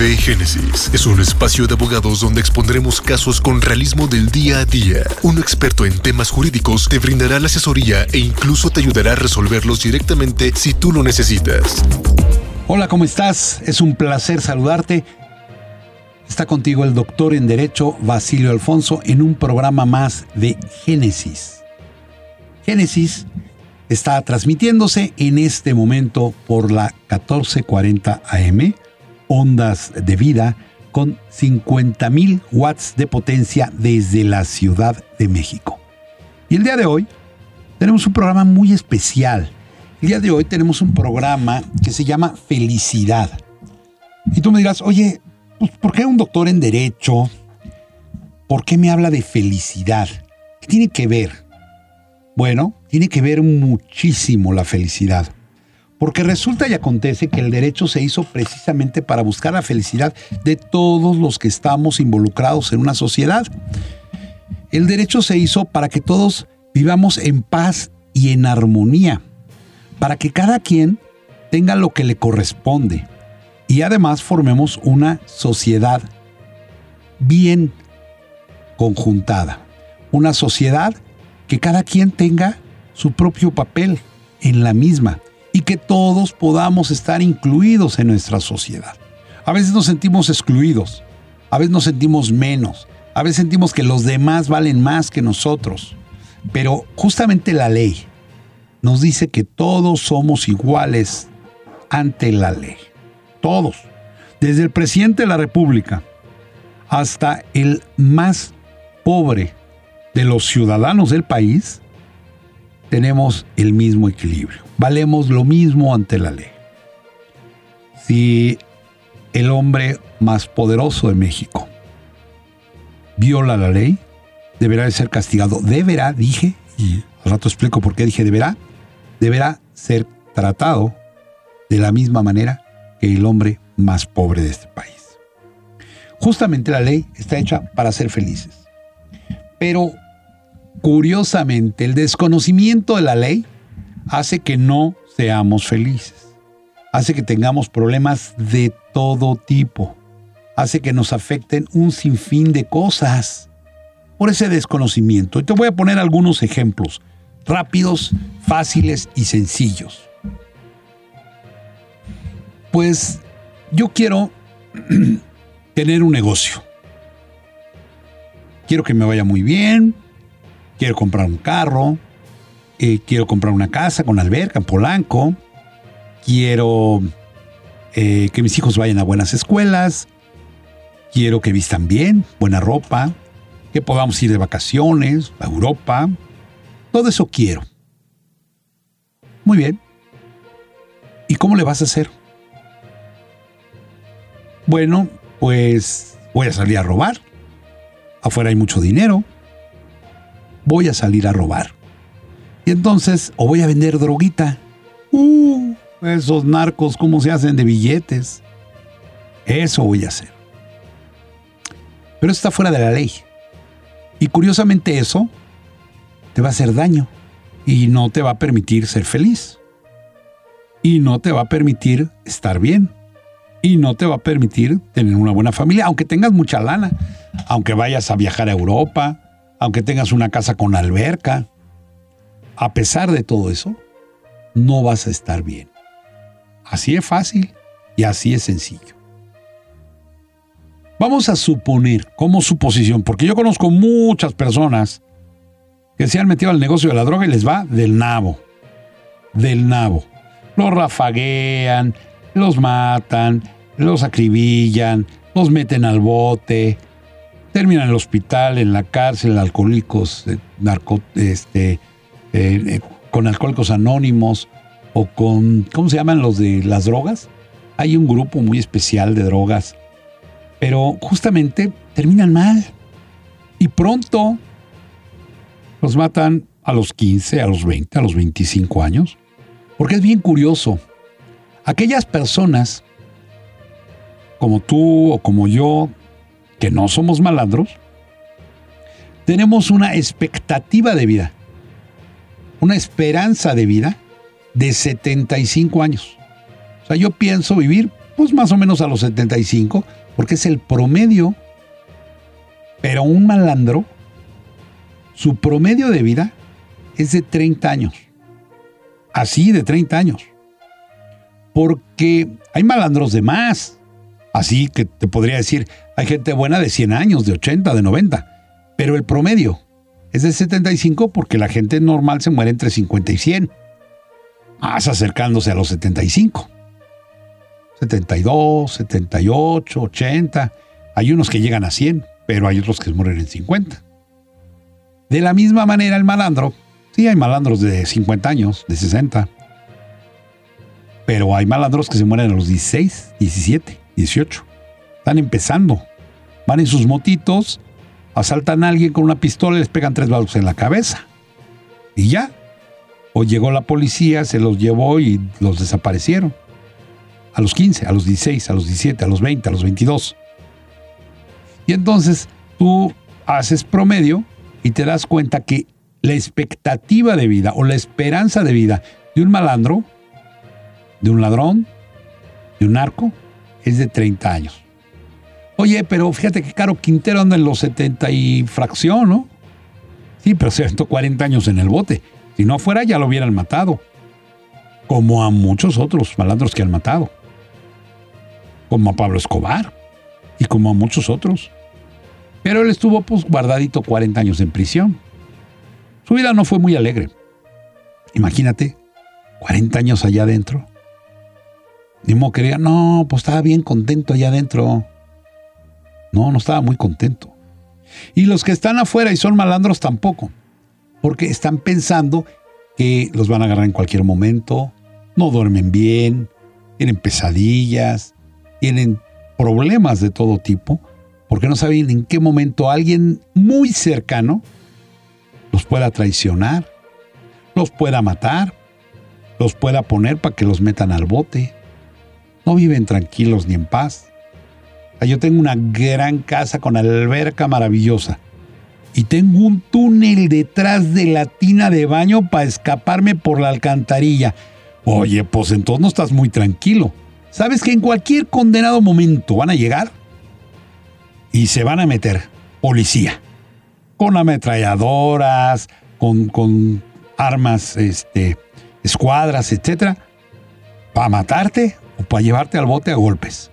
Génesis es un espacio de abogados donde expondremos casos con realismo del día a día. Un experto en temas jurídicos te brindará la asesoría e incluso te ayudará a resolverlos directamente si tú lo necesitas. Hola, ¿cómo estás? Es un placer saludarte. Está contigo el doctor en Derecho Basilio Alfonso en un programa más de Génesis. Génesis está transmitiéndose en este momento por la 1440 AM, ondas de vida, con 50.000 watts de potencia desde la Ciudad de México. Y el día de hoy tenemos un programa muy especial. El día de hoy tenemos un programa que se llama Felicidad. Y tú me dirás, oye, pues, ¿por qué un doctor en Derecho? ¿Por qué me habla de felicidad? ¿Qué tiene que ver? Bueno, tiene que ver muchísimo la felicidad. Porque resulta y acontece que el derecho se hizo precisamente para buscar la felicidad de todos los que estamos involucrados en una sociedad. El derecho se hizo para que todos vivamos en paz y en armonía, para que cada quien tenga lo que le corresponde y además formemos una sociedad bien conjuntada, una sociedad que cada quien tenga su propio papel en la misma y que todos podamos estar incluidos en nuestra sociedad. A veces nos sentimos excluidos, a veces nos sentimos menos, a veces sentimos que los demás valen más que nosotros, pero justamente la ley nos dice que todos somos iguales ante la ley. Todos. Desde el presidente de la República hasta el más pobre de los ciudadanos del país, tenemos el mismo equilibrio. Valemos lo mismo ante la ley. Si el hombre más poderoso de México viola la ley, deberá de ser castigado. Deberá, dije, y al rato explico por qué dije deberá, deberá ser tratado de la misma manera que el hombre más pobre de este país. Justamente la ley está hecha para ser felices. Pero curiosamente, el desconocimiento de la ley hace que no seamos felices, hace que tengamos problemas de todo tipo, hace que nos afecten un sinfín de cosas por ese desconocimiento. Y te voy a poner algunos ejemplos rápidos, fáciles y sencillos. Pues yo quiero tener un negocio quiero que me vaya muy bien, quiero comprar un carro, eh, quiero comprar una casa con alberca en Polanco, quiero eh, que mis hijos vayan a buenas escuelas, quiero que vistan bien, buena ropa, que podamos ir de vacaciones a Europa, todo eso quiero. Muy bien. ¿Y cómo le vas a hacer? Bueno, pues voy a salir a robar afuera hay mucho dinero, voy a salir a robar. Entonces, o voy a vender droguita. Uh, esos narcos, ¿cómo se hacen de billetes? Eso voy a hacer. Pero está fuera de la ley. Y curiosamente eso te va a hacer daño y no te va a permitir ser feliz. Y no te va a permitir estar bien. Y no te va a permitir tener una buena familia, aunque tengas mucha lana aunque vayas a viajar a Europa, aunque tengas una casa con alberca, a pesar de todo eso, no vas a estar bien. Así es fácil y así es sencillo. Vamos a suponer como suposición, porque yo conozco muchas personas que se han metido al negocio de la droga y les va del nabo, del nabo. Los rafaguean, los matan, los acribillan, los meten al bote, terminan en el hospital, en la cárcel, alcohólicos, eh, narco, este, eh, eh, con alcohólicos anónimos o con, ¿cómo se llaman los de las drogas? Hay un grupo muy especial de drogas, pero justamente terminan mal. Y pronto los matan a los 15, a los 20, a los 25 años. Porque es bien curioso. Aquellas personas como tú o como yo que no somos malandros, tenemos una expectativa de vida, una esperanza de vida de 75 años. O sea, yo pienso vivir pues más o menos a los 75, porque es el promedio. Pero un malandro, su promedio de vida es de 30 años. Así de 30 años. Porque hay malandros de más. Así que te podría decir, hay gente buena de 100 años, de 80, de 90. Pero el promedio es de 75 porque la gente normal se muere entre 50 y 100. Más acercándose a los 75. 72, 78, 80. Hay unos que llegan a 100, pero hay otros que mueren en 50. De la misma manera el malandro, sí hay malandros de 50 años, de 60, pero hay malandros que se mueren a los 16, 17, 18. Están empezando. Van en sus motitos, asaltan a alguien con una pistola y les pegan tres balos en la cabeza. Y ya. O llegó la policía, se los llevó y los desaparecieron a los 15, a los 16, a los 17, a los 20, a los 22. Y entonces tú haces promedio y te das cuenta que la expectativa de vida o la esperanza de vida de un malandro, de un ladrón, de un narco, es de 30 años. Oye, pero fíjate que Caro Quintero anda en los 70 y fracción, ¿no? Sí, pero se aventó 40 años en el bote. Si no fuera, ya lo hubieran matado. Como a muchos otros malandros que han matado como a Pablo Escobar y como a muchos otros. Pero él estuvo pues guardadito 40 años en prisión. Su vida no fue muy alegre. Imagínate, 40 años allá adentro. Nimo quería, no, pues estaba bien contento allá adentro. No, no estaba muy contento. Y los que están afuera y son malandros tampoco, porque están pensando que los van a agarrar en cualquier momento, no duermen bien, tienen pesadillas, tienen problemas de todo tipo, porque no saben en qué momento alguien muy cercano los pueda traicionar, los pueda matar, los pueda poner para que los metan al bote. No viven tranquilos ni en paz. Yo tengo una gran casa con alberca maravillosa y tengo un túnel detrás de la tina de baño para escaparme por la alcantarilla. Oye, pues entonces no estás muy tranquilo sabes que en cualquier condenado momento van a llegar y se van a meter policía con ametralladoras, con, con armas, este, escuadras, etcétera, para matarte o para llevarte al bote a golpes.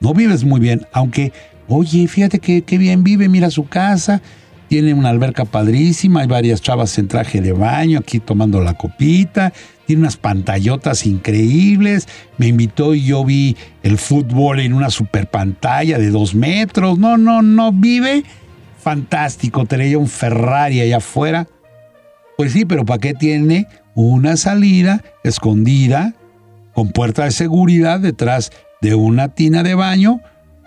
No vives muy bien, aunque, oye, fíjate que, bien vive, mira su casa, tiene una alberca padrísima, hay varias chavas en traje de baño aquí tomando la copita, tiene unas pantallotas increíbles, me invitó y yo vi el fútbol en una super pantalla de dos metros, no, no, no, vive fantástico, tenía un Ferrari allá afuera. Pues sí, pero ¿para qué tiene una salida escondida con puerta de seguridad detrás de una tina de baño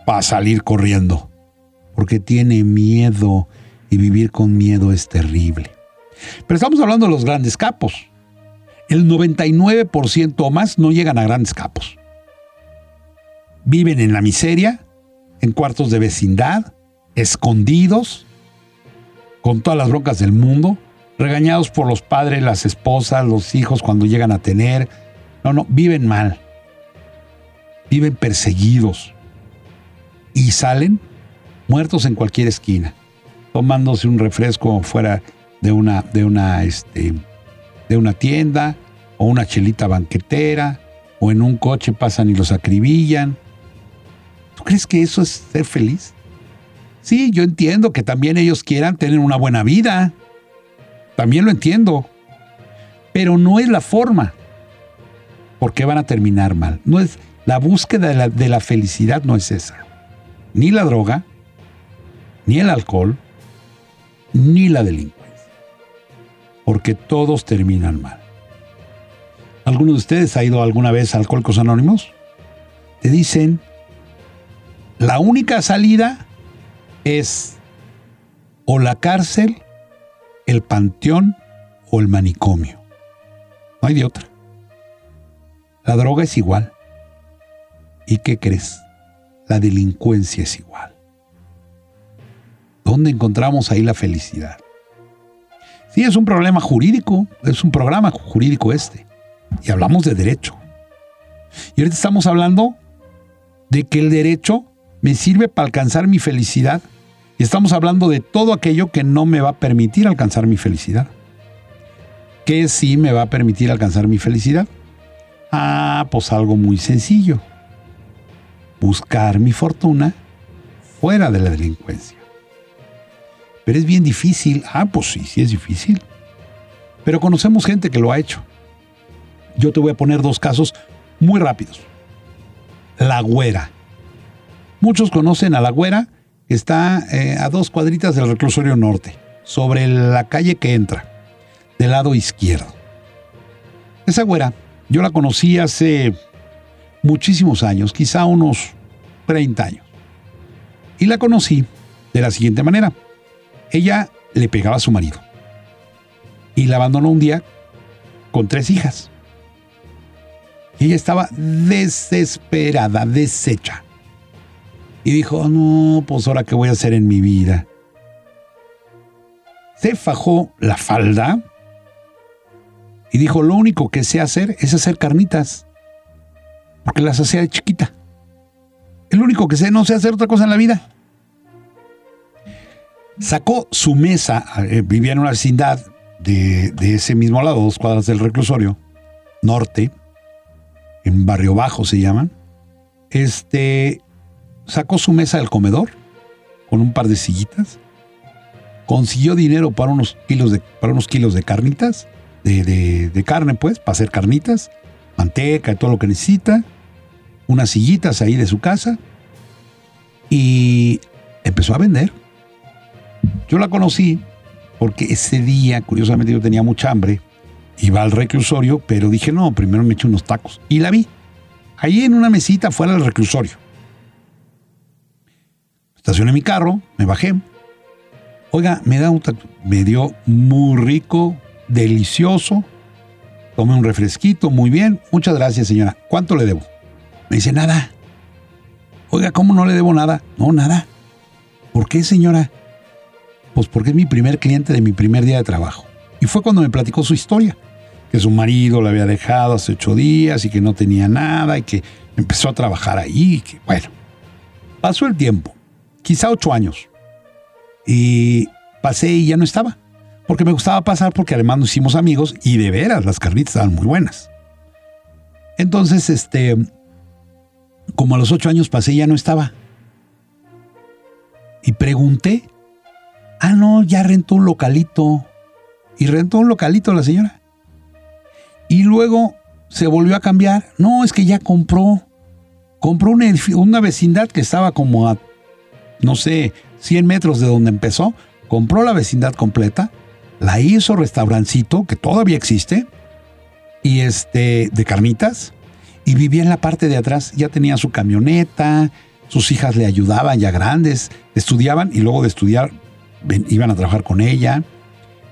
para salir corriendo? Porque tiene miedo y vivir con miedo es terrible. Pero estamos hablando de los grandes capos el 99% o más no llegan a grandes capos. Viven en la miseria, en cuartos de vecindad, escondidos, con todas las broncas del mundo, regañados por los padres, las esposas, los hijos cuando llegan a tener. No, no, viven mal. Viven perseguidos. Y salen muertos en cualquier esquina, tomándose un refresco fuera de una, de una, este, de una tienda o una chelita banquetera o en un coche pasan y los acribillan. ¿Tú crees que eso es ser feliz? Sí, yo entiendo que también ellos quieran tener una buena vida. También lo entiendo. Pero no es la forma. Porque van a terminar mal. No es la búsqueda de la, felicidad no es esa. Ni la droga, ni el alcohol, ni la delincuencia porque todos terminan mal. ¿Alguno de ustedes ha ido alguna vez a Alcohólicos Anónimos? Te dicen, la única salida es o la cárcel, el panteón o el manicomio. No hay de otra. La droga es igual. ¿Y qué crees? La delincuencia es igual. ¿Dónde encontramos ahí la felicidad? Sí, es un problema jurídico, es un programa jurídico este. Y hablamos de derecho. Y ahorita estamos hablando de que el derecho me sirve para alcanzar mi felicidad. Y estamos hablando de todo aquello que no me va a permitir alcanzar mi felicidad. ¿Qué sí me va a permitir alcanzar mi felicidad? Ah, pues algo muy sencillo. Buscar mi fortuna fuera de la delincuencia. Pero es bien difícil. Ah, pues sí, sí es difícil. Pero conocemos gente que lo ha hecho. Yo te voy a poner dos casos muy rápidos. La Güera. Muchos conocen a La Güera, que está eh, a dos cuadritas del reclusorio norte, sobre la calle que entra, del lado izquierdo. Esa Güera, yo la conocí hace muchísimos años, quizá unos 30 años. Y la conocí de la siguiente manera. Ella le pegaba a su marido y la abandonó un día con tres hijas. Ella estaba desesperada, deshecha. Y dijo, no, pues ahora qué voy a hacer en mi vida. Se fajó la falda y dijo, lo único que sé hacer es hacer carnitas. Porque las hacía de chiquita. El único que sé, no sé hacer otra cosa en la vida. Sacó su mesa, eh, vivía en una vecindad de, ese mismo lado, dos cuadras del reclusorio, norte, en Barrio Bajo se llaman, este, sacó su mesa del comedor con un par de sillitas, consiguió dinero para unos kilos de, para unos kilos de carnitas, de, de carne pues, para hacer carnitas, manteca y todo lo que necesita, unas sillitas ahí de su casa y empezó a vender. Yo la conocí porque ese día, curiosamente, yo tenía mucha hambre. Iba al reclusorio, pero dije, no, primero me eché unos tacos. Y la vi, ahí en una mesita fuera del reclusorio. Estacioné mi carro, me bajé. Oiga, me, da un me dio muy rico, delicioso. Tomé un refresquito, muy bien. Muchas gracias, señora. ¿Cuánto le debo? Me dice, nada. Oiga, ¿cómo no le debo nada? No, nada. ¿Por qué, señora? Pues porque es mi primer cliente de mi primer día de trabajo. Y fue cuando me platicó su historia, que su marido la había dejado hace ocho días y que no tenía nada y que empezó a trabajar ahí. Y que, bueno, pasó el tiempo, quizá ocho años. Y pasé y ya no estaba. Porque me gustaba pasar porque además nos hicimos amigos y de veras las carnitas estaban muy buenas. Entonces, este, como a los ocho años pasé ya no estaba. Y pregunté Ah, no, ya rentó un localito. Y rentó un localito la señora. Y luego se volvió a cambiar. No, es que ya compró. Compró una, una vecindad que estaba como a, no sé, 100 metros de donde empezó. Compró la vecindad completa. La hizo restaurancito, que todavía existe. Y este, de carnitas. Y vivía en la parte de atrás. Ya tenía su camioneta. Sus hijas le ayudaban ya grandes. Estudiaban y luego de estudiar iban a trabajar con ella.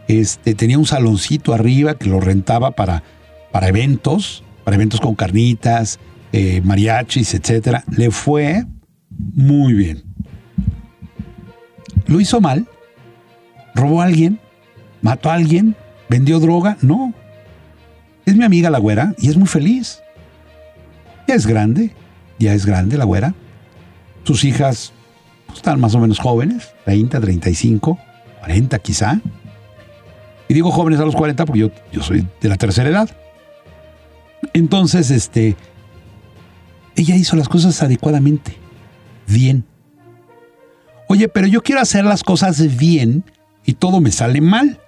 Este, tenía un saloncito arriba que lo rentaba para, para eventos, para eventos con carnitas, eh, mariachis, etc. Le fue muy bien. ¿Lo hizo mal? ¿Robó a alguien? ¿Mató a alguien? ¿Vendió droga? No. Es mi amiga la güera y es muy feliz. Es grande, ya es grande la güera. Sus hijas están más o menos jóvenes, 30, 35, 40 quizá. Y digo jóvenes a los 40 porque yo, yo soy de la tercera edad. Entonces, este, ella hizo las cosas adecuadamente, bien. Oye, pero yo quiero hacer las cosas bien y todo me sale mal.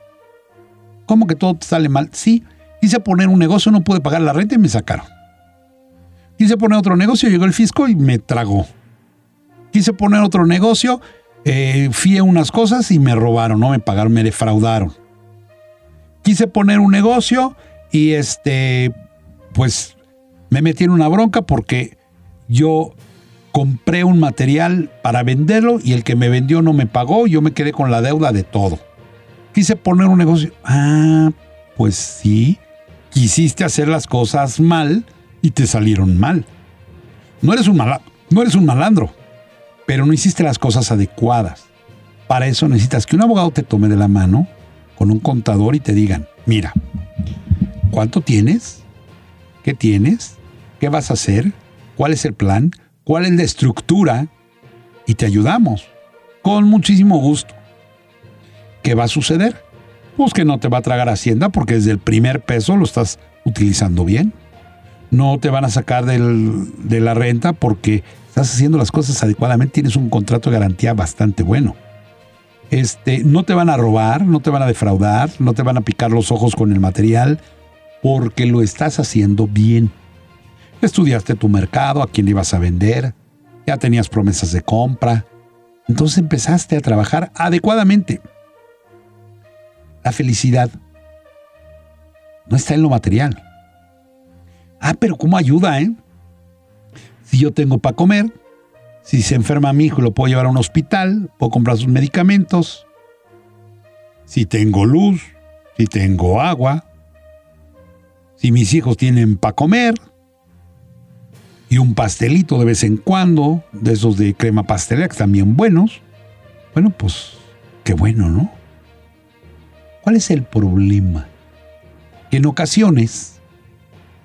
¿Cómo que todo sale mal? Sí, quise poner un negocio, no pude pagar la renta y me sacaron. Quise poner otro negocio, llegó el fisco y me tragó. Quise poner otro negocio, eh, fui unas cosas y me robaron, no me pagaron, me defraudaron. Quise poner un negocio y este, pues me metí en una bronca porque yo compré un material para venderlo y el que me vendió no me pagó, yo me quedé con la deuda de todo. Quise poner un negocio. Ah, pues sí, quisiste hacer las cosas mal y te salieron mal. No eres un, no eres un malandro pero no hiciste las cosas adecuadas. Para eso necesitas que un abogado te tome de la mano con un contador y te digan, mira, ¿cuánto tienes? ¿Qué tienes? qué vas a hacer, cuál es el plan, cuál es la estructura y te ayudamos con muchísimo gusto. ¿Qué va a suceder? Pues que no te va a tragar Hacienda porque desde el primer peso lo estás utilizando bien. No te van a sacar de la renta porque estás haciendo las cosas adecuadamente, tienes un contrato de garantía bastante bueno. Este, no te van a robar, no te van a defraudar, no te van a picar los ojos con el material, porque lo estás haciendo bien. Estudiaste tu mercado, a quién ibas a vender, ya tenías promesas de compra, entonces empezaste a trabajar adecuadamente. La felicidad no está en lo material. Ah, pero ¿cómo ayuda, eh? Si yo tengo para comer, si se enferma mi hijo lo puedo llevar a un hospital, puedo comprar sus medicamentos. Si tengo luz, si tengo agua, si mis hijos tienen para comer y un pastelito de vez en cuando, de esos de crema pastelera que están bien buenos, bueno, pues qué bueno, ¿no? ¿Cuál es el problema? Que en ocasiones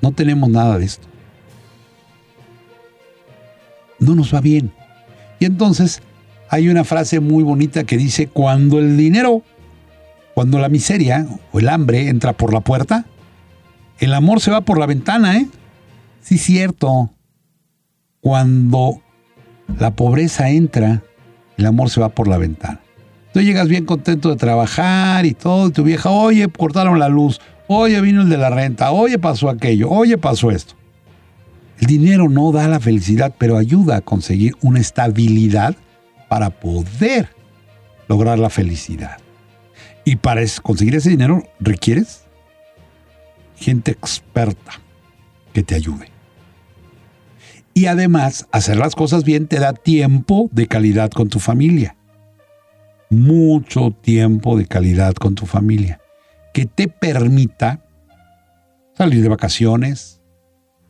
no tenemos nada de esto. No nos va bien. Y entonces hay una frase muy bonita que dice, cuando el dinero, cuando la miseria o el hambre entra por la puerta, el amor se va por la ventana, ¿eh? Sí, cierto. Cuando la pobreza entra, el amor se va por la ventana. Tú llegas bien contento de trabajar y todo, y tu vieja, oye, cortaron la luz, oye, vino el de la renta, oye, pasó aquello, oye, pasó esto. El dinero no da la felicidad, pero ayuda a conseguir una estabilidad para poder lograr la felicidad. Y para conseguir ese dinero requieres gente experta que te ayude. Y además, hacer las cosas bien te da tiempo de calidad con tu familia. Mucho tiempo de calidad con tu familia. Que te permita salir de vacaciones,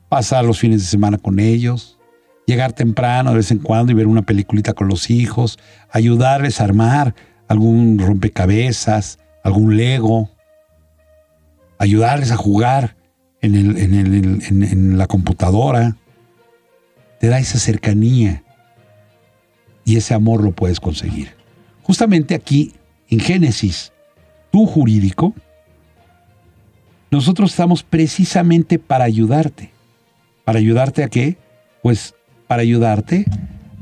pasar los fines de semana con ellos, llegar temprano de vez en cuando y ver una peliculita con los hijos, ayudarles a armar algún rompecabezas, algún Lego, ayudarles a jugar en, en, la computadora. Te da esa cercanía y ese amor lo puedes conseguir. Justamente aquí, en Génesis, tu jurídico, nosotros estamos precisamente para ayudarte. ¿Para ayudarte a qué? Pues para ayudarte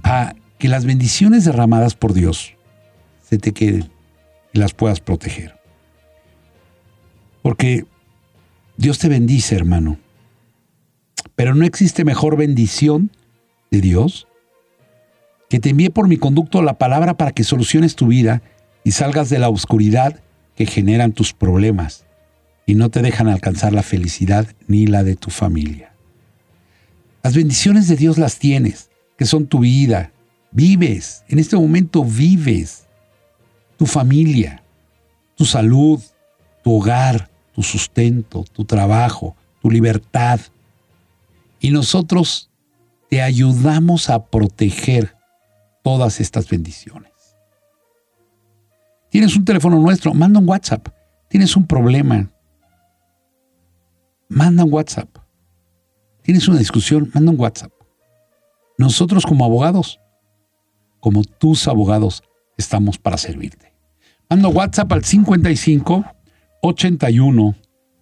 a que las bendiciones derramadas por Dios se te queden y las puedas proteger. Porque Dios te bendice, hermano. Pero no existe mejor bendición de Dios que te envíe por mi conducto la palabra para que soluciones tu vida y salgas de la oscuridad que generan tus problemas y no te dejan alcanzar la felicidad ni la de tu familia. Las bendiciones de Dios las tienes, que son tu vida. Vives, en este momento vives tu familia, tu salud, tu hogar, tu sustento, tu trabajo, tu libertad. Y nosotros te ayudamos a proteger todas estas bendiciones. Tienes un teléfono nuestro, manda un WhatsApp. Tienes un problema, manda un WhatsApp. Tienes una discusión, manda un WhatsApp. Nosotros como abogados, como tus abogados, estamos para servirte. Manda WhatsApp al 55 81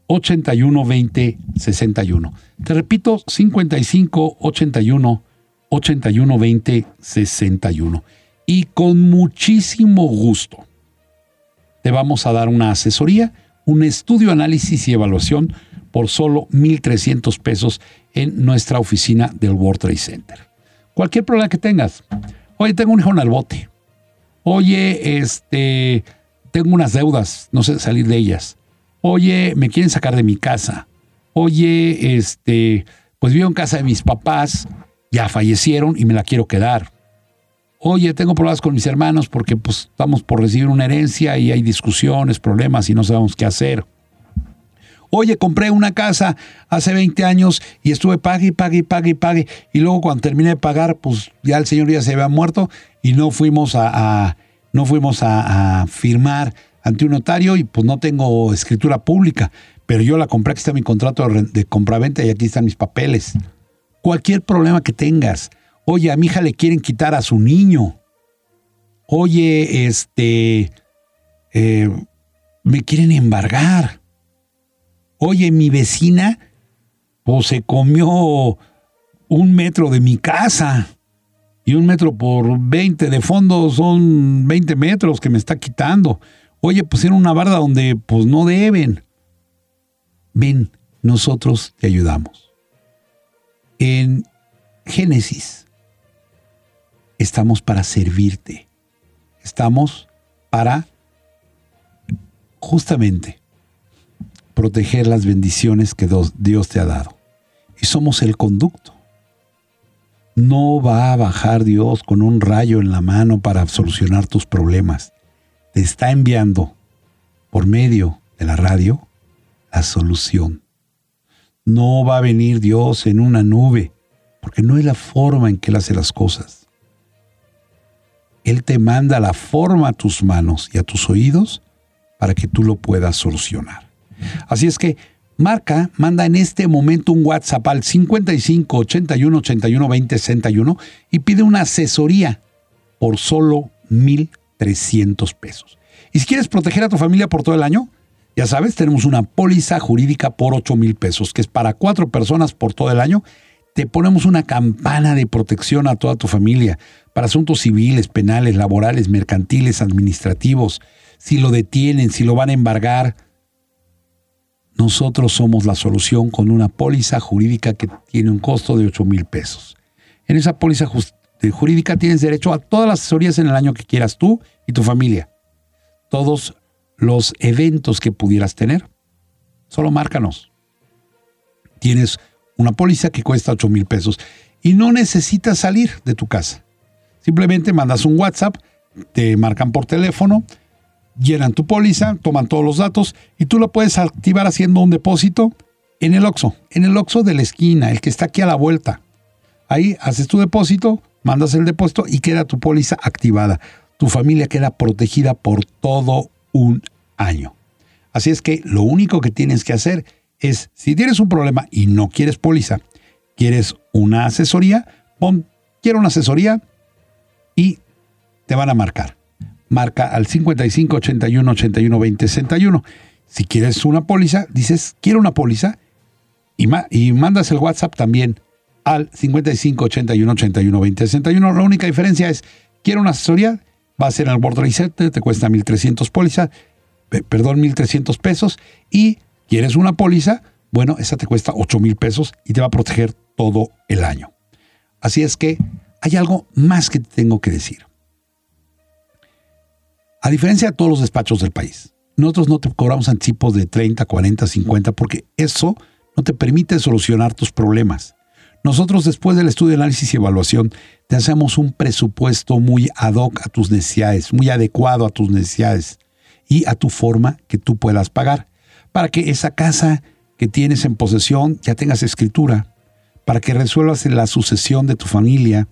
81 20 61. Te repito, 55 81 81 20 61. Y con muchísimo gusto te vamos a dar una asesoría, un estudio, análisis y evaluación por solo 1.300 pesos en nuestra oficina del World Trade Center. Cualquier problema que tengas. Oye, tengo un hijo en el bote. Oye, este, tengo unas deudas, no sé salir de ellas. Oye, me quieren sacar de mi casa. Oye, este, pues vivo en casa de mis papás, ya fallecieron y me la quiero quedar. Oye, tengo problemas con mis hermanos porque pues estamos por recibir una herencia y hay discusiones, problemas y no sabemos qué hacer. Oye, compré una casa hace 20 años y estuve pague, pague, pague, pague. Y luego cuando terminé de pagar, pues ya el señor ya se había muerto y no fuimos a no fuimos a, firmar ante un notario y pues no tengo escritura pública, pero yo la compré, aquí está mi contrato de, compraventa y aquí están mis papeles. Cualquier problema que tengas. Oye, a mi hija le quieren quitar a su niño. Oye, este, eh, me quieren embargar. Oye, mi vecina, pues se comió un metro de mi casa. Y un metro por 20 de fondo son 20 metros que me está quitando. Oye, era una barda donde pues no deben. Ven, nosotros te ayudamos. En Génesis estamos para servirte. Estamos para justamente proteger las bendiciones que Dios te ha dado. Y somos el conducto. No va a bajar Dios con un rayo en la mano para solucionar tus problemas. Te está enviando por medio de la radio la solución. No va a venir Dios en una nube, porque no es la forma en que Él hace las cosas. Él te manda la forma a tus manos y a tus oídos para que tú lo puedas solucionar. Así es que marca, manda en este momento un WhatsApp al 55 81 81 20 61 y pide una asesoría por solo 1,300 pesos. Y si quieres proteger a tu familia por todo el año, ya sabes, tenemos una póliza jurídica por 8 mil pesos, que es para cuatro personas por todo el año. Te ponemos una campana de protección a toda tu familia para asuntos civiles, penales, laborales, mercantiles, administrativos. Si lo detienen, si lo van a embargar, nosotros somos la solución con una póliza jurídica que tiene un costo de 8 mil pesos. En esa póliza jurídica tienes derecho a todas las asesorías en el año que quieras tú y tu familia. Todos los eventos que pudieras tener. Solo márcanos. Tienes una póliza que cuesta 8 mil pesos y no necesitas salir de tu casa. Simplemente mandas un WhatsApp, te marcan por teléfono, llenan tu póliza, toman todos los datos y tú lo puedes activar haciendo un depósito en el OXO, en el OXO de la esquina, el que está aquí a la vuelta. Ahí haces tu depósito, mandas el depósito y queda tu póliza activada. Tu familia queda protegida por todo un año. Así es que lo único que tienes que hacer es, si tienes un problema y no quieres póliza, quieres una asesoría, pon, quiero una asesoría y te van a marcar. Marca al 55 81 81 20 61. Si quieres una póliza, dices, quiero una póliza y, y mandas el WhatsApp también al 55 81 81 20 61. La única diferencia es, quiero una asesoría, va a ser en el World Trade te cuesta 1300 póliza perdón, 1.300 pesos y quieres una póliza, bueno, esa te cuesta 8,000 pesos y te va a proteger todo el año. Así es que hay algo más que te tengo que decir. A diferencia de todos los despachos del país, nosotros no te cobramos anticipos de 30, 40, 50 porque eso no te permite solucionar tus problemas. Nosotros después del estudio, análisis y evaluación te hacemos un presupuesto muy ad hoc a tus necesidades, muy adecuado a tus necesidades y a tu forma que tú puedas pagar, para que esa casa que tienes en posesión ya tengas escritura, para que resuelvas la sucesión de tu familia,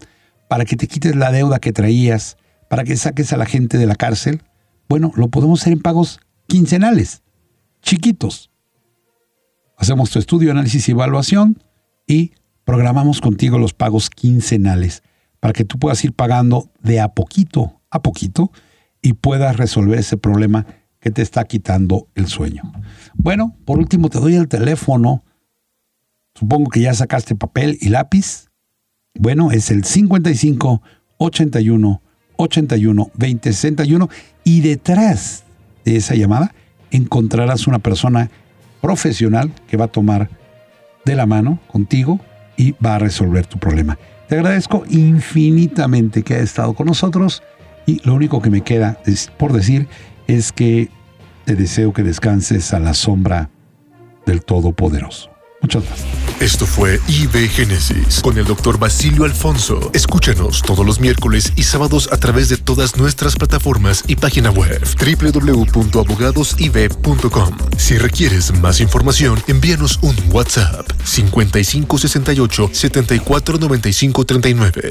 para que te quites la deuda que traías, para que saques a la gente de la cárcel. Bueno, lo podemos hacer en pagos quincenales, chiquitos. Hacemos tu estudio, análisis y evaluación y programamos contigo los pagos quincenales para que tú puedas ir pagando de a poquito a poquito y puedas resolver ese problema que te está quitando el sueño. Bueno, por último te doy el teléfono. Supongo que ya sacaste papel y lápiz. Bueno, es el 55 81 81 20 61 y detrás de esa llamada encontrarás una persona profesional que va a tomar de la mano contigo y va a resolver tu problema. Te agradezco infinitamente que hayas estado con nosotros. Y lo único que me queda por decir es que te deseo que descanses a la sombra del Todopoderoso. Esto fue IB Génesis con el doctor Basilio Alfonso. Escúchanos todos los miércoles y sábados a través de todas nuestras plataformas y página web www.abogadosib.com. Si requieres más información, envíanos un WhatsApp 5568 749539.